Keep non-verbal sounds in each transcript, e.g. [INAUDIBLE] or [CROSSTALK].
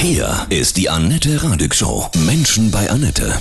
Hier ist die Annette Radig Show. Menschen bei Annette.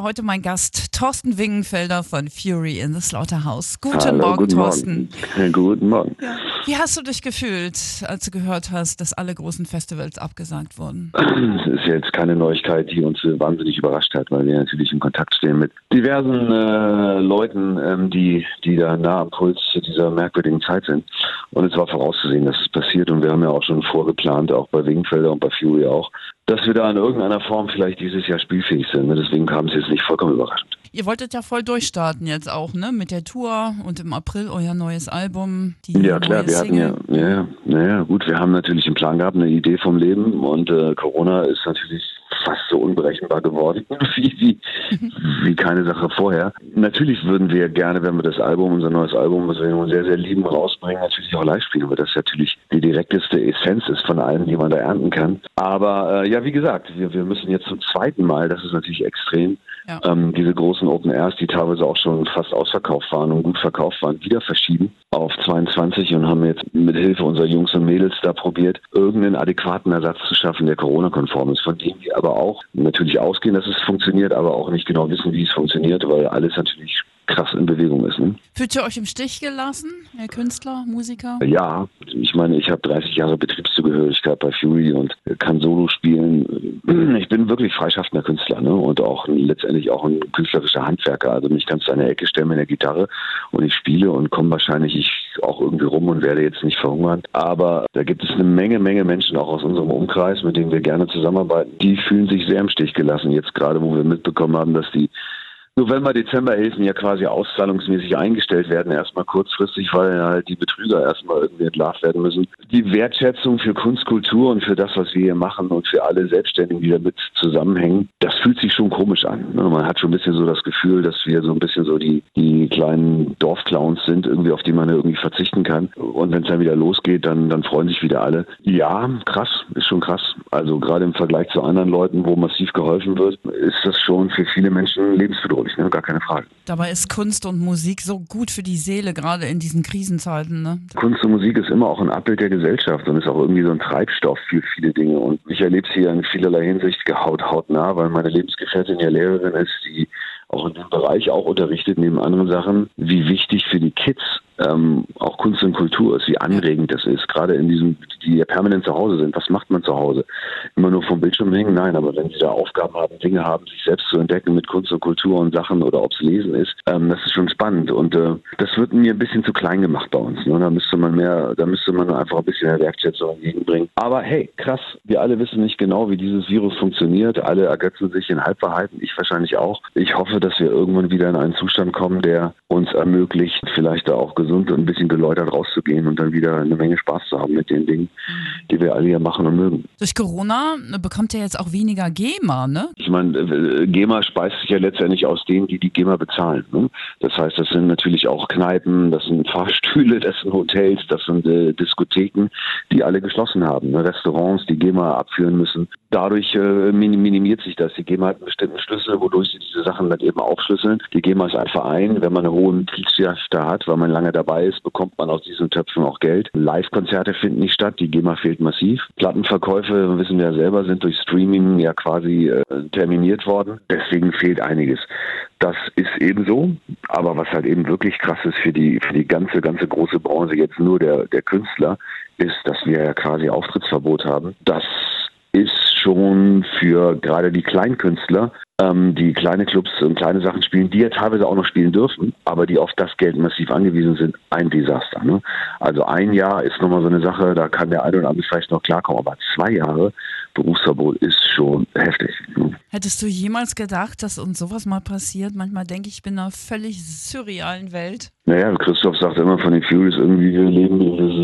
Heute mein Gast Thorsten Wingenfelder von Fury in the Slaughterhouse. Guten Hallo, Morgen, guten Thorsten. Morgen. Guten Morgen. Wie hast du dich gefühlt, als du gehört hast, dass alle großen Festivals abgesagt wurden? Es ist jetzt keine Neuigkeit, die uns äh, wahnsinnig überrascht hat, weil wir natürlich in Kontakt stehen mit diversen äh, Leuten, ähm, die, die da nah am Puls dieser merkwürdigen Zeit sind. Und es war vorauszusehen, dass es passiert. Und wir haben ja auch schon vorgeplant, auch bei Wingenfelder und bei Fury auch, dass wir da in irgendeiner Form vielleicht dieses Jahr spielfähig sind. Deswegen kam es jetzt nicht vollkommen überraschend. Ihr wolltet ja voll durchstarten jetzt auch, ne? Mit der Tour und im April euer neues Album. Die Ja klar, wir hatten ja, Single. ja, ja, ja, gut, wir haben natürlich einen Plan gehabt, eine Idee vom Leben und äh, Corona ist natürlich fast so unberechenbar geworden [LAUGHS] wie, wie, wie keine Sache vorher. Natürlich würden wir gerne, wenn wir das Album, unser neues Album, was wir nun sehr, sehr lieben, rausbringen, natürlich auch live spielen, weil das natürlich die direkteste Essenz ist von allem, die man da ernten kann. Aber äh, ja, wie gesagt, wir, wir müssen jetzt zum zweiten Mal, das ist natürlich extrem, Ja. ähm, diese großen Open Airs, die teilweise auch schon fast ausverkauft waren und gut verkauft waren, wieder verschieben auf 22 und haben jetzt mit Hilfe unserer Jungs und Mädels da probiert, irgendeinen adäquaten Ersatz zu schaffen, der Corona-konform ist, von dem wir aber auch natürlich ausgehen, dass es funktioniert, aber auch nicht genau wissen, wie es funktioniert, weil alles natürlich krass in Bewegung ist. Ne? Fühlt ihr euch im Stich gelassen, Herr Künstler, Musiker? Ja, ich meine, ich habe 30 Jahre Betriebszugehörigkeit bei Fury und kann Solo spielen. Ich bin wirklich freischaffender Künstler ne? und auch letztendlich auch ein künstlerischer Handwerker. Also mich kannst du an der Ecke stellen mit der Gitarre und ich spiele und komme wahrscheinlich ich auch irgendwie rum und werde jetzt nicht verhungern. Aber da gibt es eine Menge, Menge Menschen auch aus unserem Umkreis, mit denen wir gerne zusammenarbeiten. Die fühlen sich sehr im Stich gelassen. Jetzt gerade, wo wir mitbekommen haben, dass die November, Dezemberhilfen ja quasi auszahlungsmäßig eingestellt werden, erstmal kurzfristig, weil halt die Betrüger erstmal irgendwie entlarvt werden müssen. Die Wertschätzung für Kunst, Kultur und für das, was wir hier machen und für alle Selbstständigen, die damit zusammenhängen, das fühlt sich schon komisch an. ne? Man hat schon ein bisschen so das Gefühl, dass wir so ein bisschen so die, die kleinen Dorfclowns sind, irgendwie auf die man irgendwie verzichten kann. Und wenn es dann wieder losgeht, dann, dann freuen sich wieder alle. Ja, krass, ist schon krass. Also gerade im Vergleich zu anderen Leuten, wo massiv geholfen wird, ist das schon für viele Menschen lebensbedrohlich, ne? gar keine Frage. Dabei ist Kunst und Musik so gut für die Seele, gerade in diesen Krisenzeiten, ne? Kunst und Musik ist immer auch ein Abbild der Gesellschaft und ist auch irgendwie so ein Treibstoff für viele Dinge. Und ich erlebe es hier in vielerlei Hinsicht gehaut hautnah, weil meine Lebensgefährtin ja Lehrerin ist, die auch in dem Bereich auch unterrichtet, neben anderen Sachen, wie wichtig für die Kids ähm, auch Kunst und Kultur ist, wie anregend das ist, gerade in diesem, die ja permanent zu Hause sind. Was macht man zu Hause? Immer nur vom Bildschirm hängen? Nein, aber wenn sie da Aufgaben haben, Dinge haben, sich selbst zu entdecken mit Kunst und Kultur und Sachen oder ob es Lesen ist, ähm, das ist schon spannend. Und äh, das wird mir ein bisschen zu klein gemacht bei uns. Ne? Da müsste man mehr, da müsste man einfach ein bisschen mehr Wertschätzung entgegenbringen. Aber hey, krass, wir alle wissen nicht genau, wie dieses Virus funktioniert. Alle ergötzen sich in Halbwahrheiten, ich wahrscheinlich auch. Ich hoffe, dass wir irgendwann wieder in einen Zustand kommen, der uns ermöglicht, vielleicht da auch gesund und ein bisschen geläutert rauszugehen und dann wieder eine Menge Spaß zu haben mit den Dingen, die wir alle hier machen und mögen. Durch Corona bekommt ihr jetzt auch weniger GEMA, ne? Ich meine, äh, GEMA speist sich ja letztendlich aus denen, die die GEMA bezahlen. Ne? Das heißt, das sind natürlich auch Kneipen, das sind [LAUGHS] Fahrstühle, das sind Hotels, das sind äh, Diskotheken, die alle geschlossen haben. Ne? Restaurants, die GEMA abführen müssen. Dadurch äh, minim- minimiert sich das. Die GEMA hat einen bestimmten Schlüssel, wodurch sie diese Sachen dann eben aufschlüsseln. Die GEMA ist ein Verein. Wenn man eine hohe Mitgliedschaft da hat, weil man lange dabei ist, bekommt man aus diesen Töpfen auch Geld. Live-Konzerte finden nicht statt. Die GEMA fehlt massiv. Plattenverkäufe, wissen wir ja selber, sind durch Streaming ja quasi äh, terminiert worden. Deswegen fehlt einiges. Das ist eben so, aber was halt eben wirklich krass ist für die, für die ganze, ganze große Branche, jetzt nur der, der Künstler, ist, dass wir ja quasi Auftrittsverbot haben. Das ist schon für gerade die Kleinkünstler, ähm, die kleine Clubs und kleine Sachen spielen, die ja teilweise auch noch spielen dürfen, aber die auf das Geld massiv angewiesen sind, ein Desaster. Ne? Also ein Jahr ist nochmal so eine Sache, da kann der eine oder andere vielleicht noch klarkommen, aber zwei Jahre Berufsverbot ist schon heftig. Ne? Hättest du jemals gedacht, dass uns sowas mal passiert? Manchmal denke ich, ich bin in einer völlig surrealen Welt. Naja, Christoph sagt immer von den Furies irgendwie, wir leben,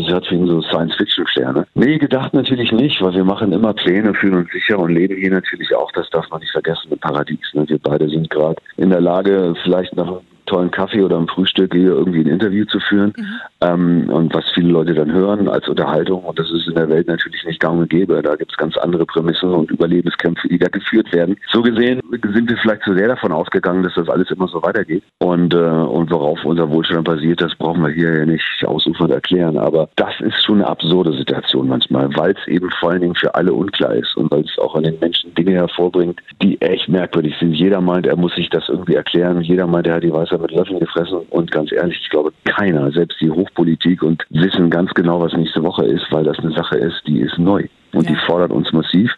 das hat wegen so Science-Fiction-Sterne. Nee, gedacht natürlich nicht, weil wir machen immer Pläne, fühlen uns sicher und leben hier natürlich auch, das darf man nicht vergessen, im Paradies. Ne? Wir beide sind gerade in der Lage, vielleicht nach tollen Kaffee oder am Frühstück hier irgendwie ein Interview zu führen mhm. ähm, und was viele Leute dann hören als Unterhaltung und das ist in der Welt natürlich nicht gang und gäbe. Da gibt es ganz andere Prämissen und Überlebenskämpfe, die da geführt werden. So gesehen sind wir vielleicht zu sehr davon ausgegangen, dass das alles immer so weitergeht und, äh, und worauf unser Wohlstand basiert, das brauchen wir hier ja nicht ausufernd erklären. Aber das ist schon eine absurde Situation manchmal, weil es eben vor allen Dingen für alle unklar ist und weil es auch an den Menschen Dinge hervorbringt, die echt merkwürdig sind. Jeder meint, er muss sich das irgendwie erklären. Jeder meint, er hat die Weisheit mit Löffeln gefressen. Und ganz ehrlich, ich glaube, keiner, selbst die Hochpolitik und wissen ganz genau, was nächste Woche ist, weil das eine Sache ist, die ist neu. Und ja. die fordert uns massiv.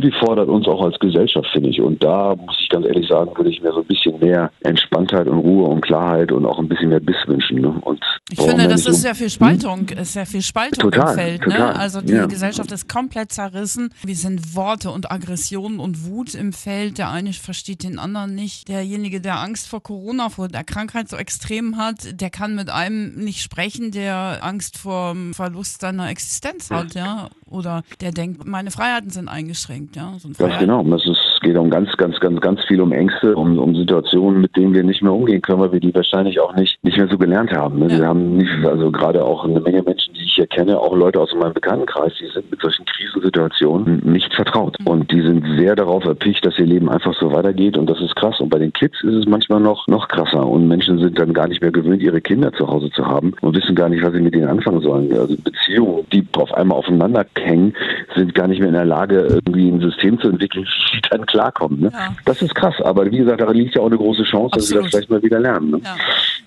Und die fordert uns auch als Gesellschaft, finde ich. Und da muss ich ganz ehrlich sagen, würde ich mir so ein bisschen mehr Entspanntheit und Ruhe und Klarheit und auch ein bisschen mehr Biss wünschen. Ne? Und ich finde, das ist sehr viel Spaltung, hm? ist sehr viel Spaltung total, im Feld. Ne? Total, ne? Also die ja. Gesellschaft ist komplett zerrissen. Wir sind Worte und Aggressionen und Wut im Feld. Der eine versteht den anderen nicht. Derjenige, der Angst vor Corona, vor der Krankheit so extrem hat, der kann mit einem nicht sprechen, der Angst vor Verlust seiner Existenz hat, ja. Oder der denkt, meine Freiheiten sind eingeschränkt, ja. So ganz genau. Das ist, geht um ganz, ganz, ganz, ganz viel um Ängste, um, um Situationen, mit denen wir nicht mehr umgehen können, weil wir die wahrscheinlich auch nicht, nicht mehr so gelernt haben. Ne? Ja. Wir haben nicht, also gerade auch eine Menge Menschen, hier kenne, auch Leute aus meinem Bekanntenkreis, die sind mit solchen Krisensituationen nicht vertraut. Mhm. Und die sind sehr darauf erpicht, dass ihr Leben einfach so weitergeht. Und das ist krass. Und bei den Kids ist es manchmal noch, noch krasser. Und Menschen sind dann gar nicht mehr gewöhnt, ihre Kinder zu Hause zu haben und wissen gar nicht, was sie mit denen anfangen sollen. Also Beziehungen, die auf einmal aufeinander hängen, sind gar nicht mehr in der Lage, irgendwie ein System zu entwickeln, [LAUGHS] die dann klarkommen. Ne? Ja. Das ist krass, aber wie gesagt, darin liegt ja auch eine große Chance, Absolut. dass wir das vielleicht mal wieder lernen. Ne? Ja.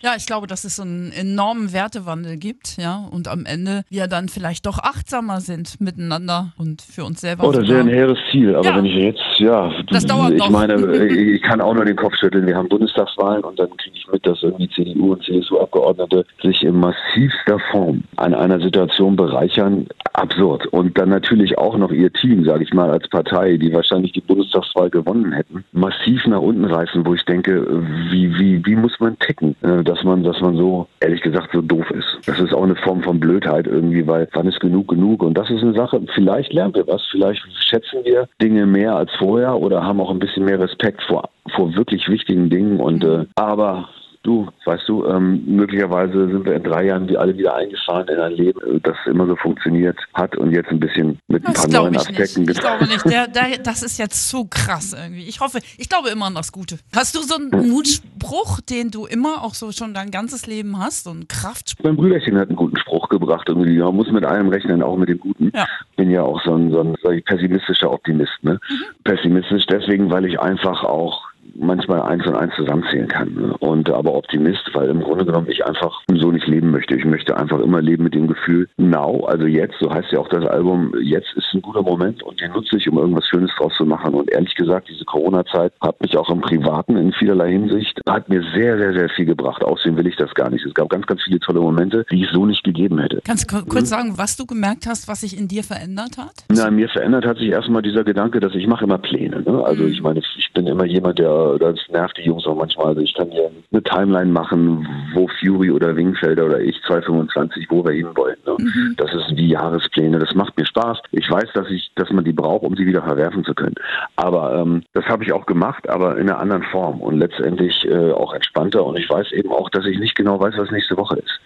Ja. ich glaube, dass es so einen enormen Wertewandel gibt, ja, und am Ende wir dann vielleicht doch achtsamer sind miteinander und für uns selber. Oh, das wäre ein hehres Ziel, aber ja. wenn ich jetzt, ja, das dauert ich noch. meine, [LAUGHS] ich kann auch nur den Kopf schütteln. Wir haben Bundestagswahlen und dann kriege ich mit, dass irgendwie CDU und CSU-Abgeordnete sich in massivster Form an einer Situation bereichern, absurd. Und dann natürlich auch noch ihr Team, sage ich mal, als Partei, die wahrscheinlich die Bundestagswahl gewonnen hätten, massiv nach unten reißen, wo ich denke, wie, wie, wie muss man ticken, äh, dass man, dass man so, ehrlich gesagt, so doof ist. Das ist auch eine Form von Blödheit irgendwie, weil wann ist genug genug? Und das ist eine Sache, vielleicht lernen wir was, vielleicht schätzen wir Dinge mehr als vorher oder haben auch ein bisschen mehr Respekt vor, vor wirklich wichtigen Dingen. Und äh, aber Du, weißt du, ähm, möglicherweise sind wir in drei Jahren wie alle wieder eingefahren in ein Leben, äh, das immer so funktioniert hat und jetzt ein bisschen mit ein das paar neuen Aspekten. Nicht. Ich glaube nicht. [LAUGHS] Der, der, das ist jetzt so krass irgendwie. Ich hoffe, ich glaube immer an das Gute. Hast du so einen Mutspruch, den du immer auch so schon dein ganzes Leben hast, so einen Kraftspruch? Mein Brüderchen hat einen guten Spruch gebracht. Irgendwie, man muss mit allem rechnen, auch mit dem Guten. Ja. Bin ja auch so ein, so ein pessimistischer Optimist. Ne? Mhm. Pessimistisch deswegen, weil ich einfach auch manchmal eins und eins zusammenzählen kann. Ne? Und aber Optimist, weil im Grunde genommen ich einfach so nicht leben möchte. Ich möchte einfach immer leben mit dem Gefühl, now, also jetzt, so heißt ja auch das Album, jetzt ist ein guter Moment und den nutze ich, um irgendwas Schönes draus zu machen. Und ehrlich gesagt, diese Corona-Zeit hat mich auch im Privaten in vielerlei Hinsicht, hat mir sehr, sehr, sehr viel gebracht. Außerdem will ich das gar nicht. Es gab ganz, ganz viele tolle Momente, die ich so nicht gegeben hätte. Kannst du kurz hm? sagen, was du gemerkt hast, was sich in dir verändert hat? Na, mir verändert hat sich erstmal dieser Gedanke, dass ich mache immer Pläne. Ne? Also mhm. ich meine, ich bin immer jemand, der das nervt die Jungs auch manchmal. Also ich kann hier eine Timeline machen, wo Fury oder Wingfelder oder ich 225, wo wir hinwollen. Ne? Mhm. Das ist wie Jahrespläne. Das macht mir Spaß. Ich weiß, dass ich, dass man die braucht, um sie wieder verwerfen zu können. Aber ähm, das habe ich auch gemacht, aber in einer anderen Form und letztendlich äh, auch entspannter. Und ich weiß eben auch, dass ich nicht genau weiß, was nächste Woche ist.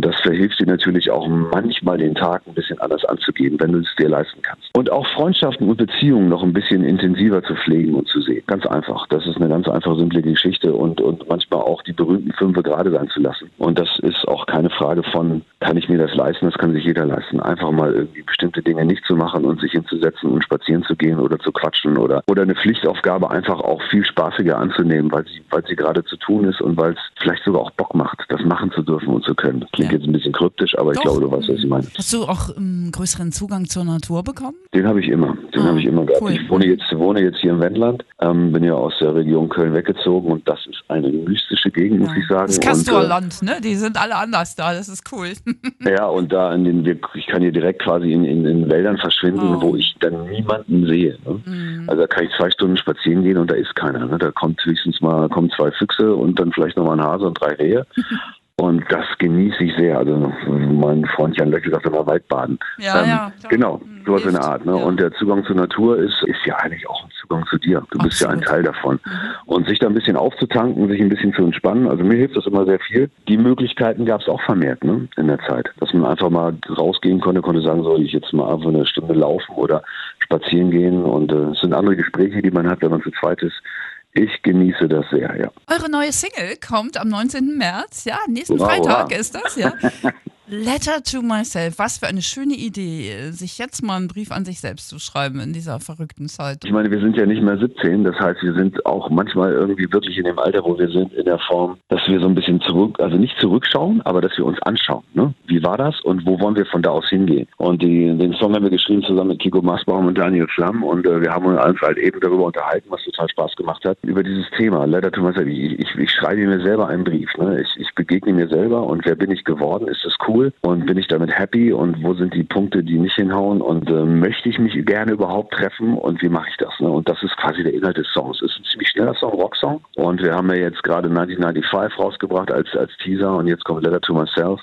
Und das verhilft dir natürlich auch manchmal den Tag ein bisschen anders anzugehen, wenn du es dir leisten kannst. Und auch Freundschaften und Beziehungen noch ein bisschen intensiver zu pflegen und zu sehen. Ganz einfach. Das ist eine ganz einfach simple Geschichte und, und manchmal auch die berühmten Fünfe gerade sein zu lassen. Und das ist auch keine Frage von, kann ich mir das leisten? Das kann sich jeder leisten. Einfach mal irgendwie bestimmte Dinge nicht zu machen und sich hinzusetzen und spazieren zu gehen oder zu quatschen oder, oder eine Pflichtaufgabe einfach auch viel spaßiger anzunehmen, weil sie, weil sie gerade zu tun ist und weil es vielleicht sogar auch Bock macht, das machen zu dürfen und zu können. Klingt ja. jetzt ein bisschen kryptisch, aber Doch. ich glaube, du weißt, was ich meine. Hast du auch einen ähm, größeren Zugang zur Natur bekommen? Den habe ich immer. Den ah, habe ich immer gehabt. Cool. Ich wohne jetzt, wohne jetzt hier im Wendland, ähm, bin ja aus der Region Köln weggezogen und das ist eine mystische Gegend, ja. muss ich sagen. Das Castorland, ne? Die sind alle anders da, das ist cool. [LAUGHS] ja, und da in den, ich kann hier direkt quasi in, in, in Wäldern verschwinden, oh. wo ich dann niemanden sehe. Ne? Mhm. Also da kann ich zwei Stunden spazieren gehen und da ist keiner. Ne? Da kommt höchstens mal kommen zwei Füchse und dann vielleicht nochmal ein Hase und drei Rehe. [LAUGHS] Und das genieße ich sehr. Also mein Freund Jan Löckel sagt immer Waldbaden. Ja, ähm, ja. Genau, sowas in der Art. Ne? Ja. Und der Zugang zur Natur ist, ist ja eigentlich auch ein Zugang zu dir. Du bist ja ein Teil davon. Mhm. Und sich da ein bisschen aufzutanken, sich ein bisschen zu entspannen, also mir hilft das immer sehr viel. Die Möglichkeiten gab es auch vermehrt ne? in der Zeit. Dass man einfach mal rausgehen konnte, konnte sagen, soll ich jetzt mal einfach eine Stunde laufen oder spazieren gehen. Und äh, es sind andere Gespräche, die man hat, wenn man zu zweit ist. Ich genieße das sehr, ja. Eure neue Single kommt am 19. März, ja, nächsten Freitag ist das, ja. [LAUGHS] Letter to myself. Was für eine schöne Idee, sich jetzt mal einen Brief an sich selbst zu schreiben in dieser verrückten Zeit. Ich meine, wir sind ja nicht mehr 17, das heißt, wir sind auch manchmal irgendwie wirklich in dem Alter, wo wir sind, in der Form, dass wir so ein bisschen zurück, also nicht zurückschauen, aber dass wir uns anschauen. Ne? Wie war das und wo wollen wir von da aus hingehen? Und die, den Song haben wir geschrieben zusammen mit Kiko Masbaum und Daniel Flamm und äh, wir haben uns halt eben darüber unterhalten, was total Spaß gemacht hat, über dieses Thema. Letter to myself. Ich, ich, ich schreibe mir selber einen Brief. Ne? Ich, ich begegne mir selber und wer bin ich geworden? Ist das cool? Cool und bin ich damit happy und wo sind die Punkte, die nicht hinhauen und äh, möchte ich mich gerne überhaupt treffen und wie mache ich das? Ne? Und das ist quasi der Inhalt des Songs. Es ist ein ziemlich schneller Song, Rocksong und wir haben ja jetzt gerade 1995 rausgebracht als, als Teaser und jetzt kommt Letter to Myself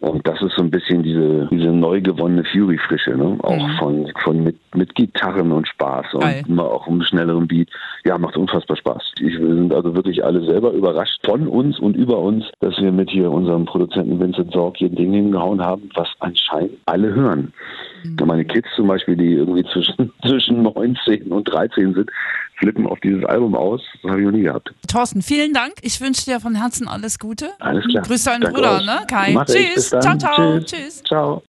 und das ist so ein bisschen diese, diese neu gewonnene Fury-Frische, ne? Auch mhm. von, von mit, mit Gitarren und Spaß und Geil. immer auch einem schnelleren Beat. Ja, macht unfassbar Spaß. Ich, wir sind also wirklich alle selber überrascht von uns und über uns, dass wir mit hier unserem Produzenten Vincent Sorg hier ein Ding hingehauen haben, was anscheinend alle hören. Mhm. Meine Kids zum Beispiel, die irgendwie zwischen, [LAUGHS] zwischen 19 und 13 sind, flippen auf dieses Album aus. Das habe ich noch nie gehabt. Thorsten, vielen Dank. Ich wünsche dir von Herzen alles Gute. Alles klar. Grüß deinen Bruder, euch. ne? Kai. Mach Tschüss. Ciao, ciao. Tschüss. Tschüss. Ciao.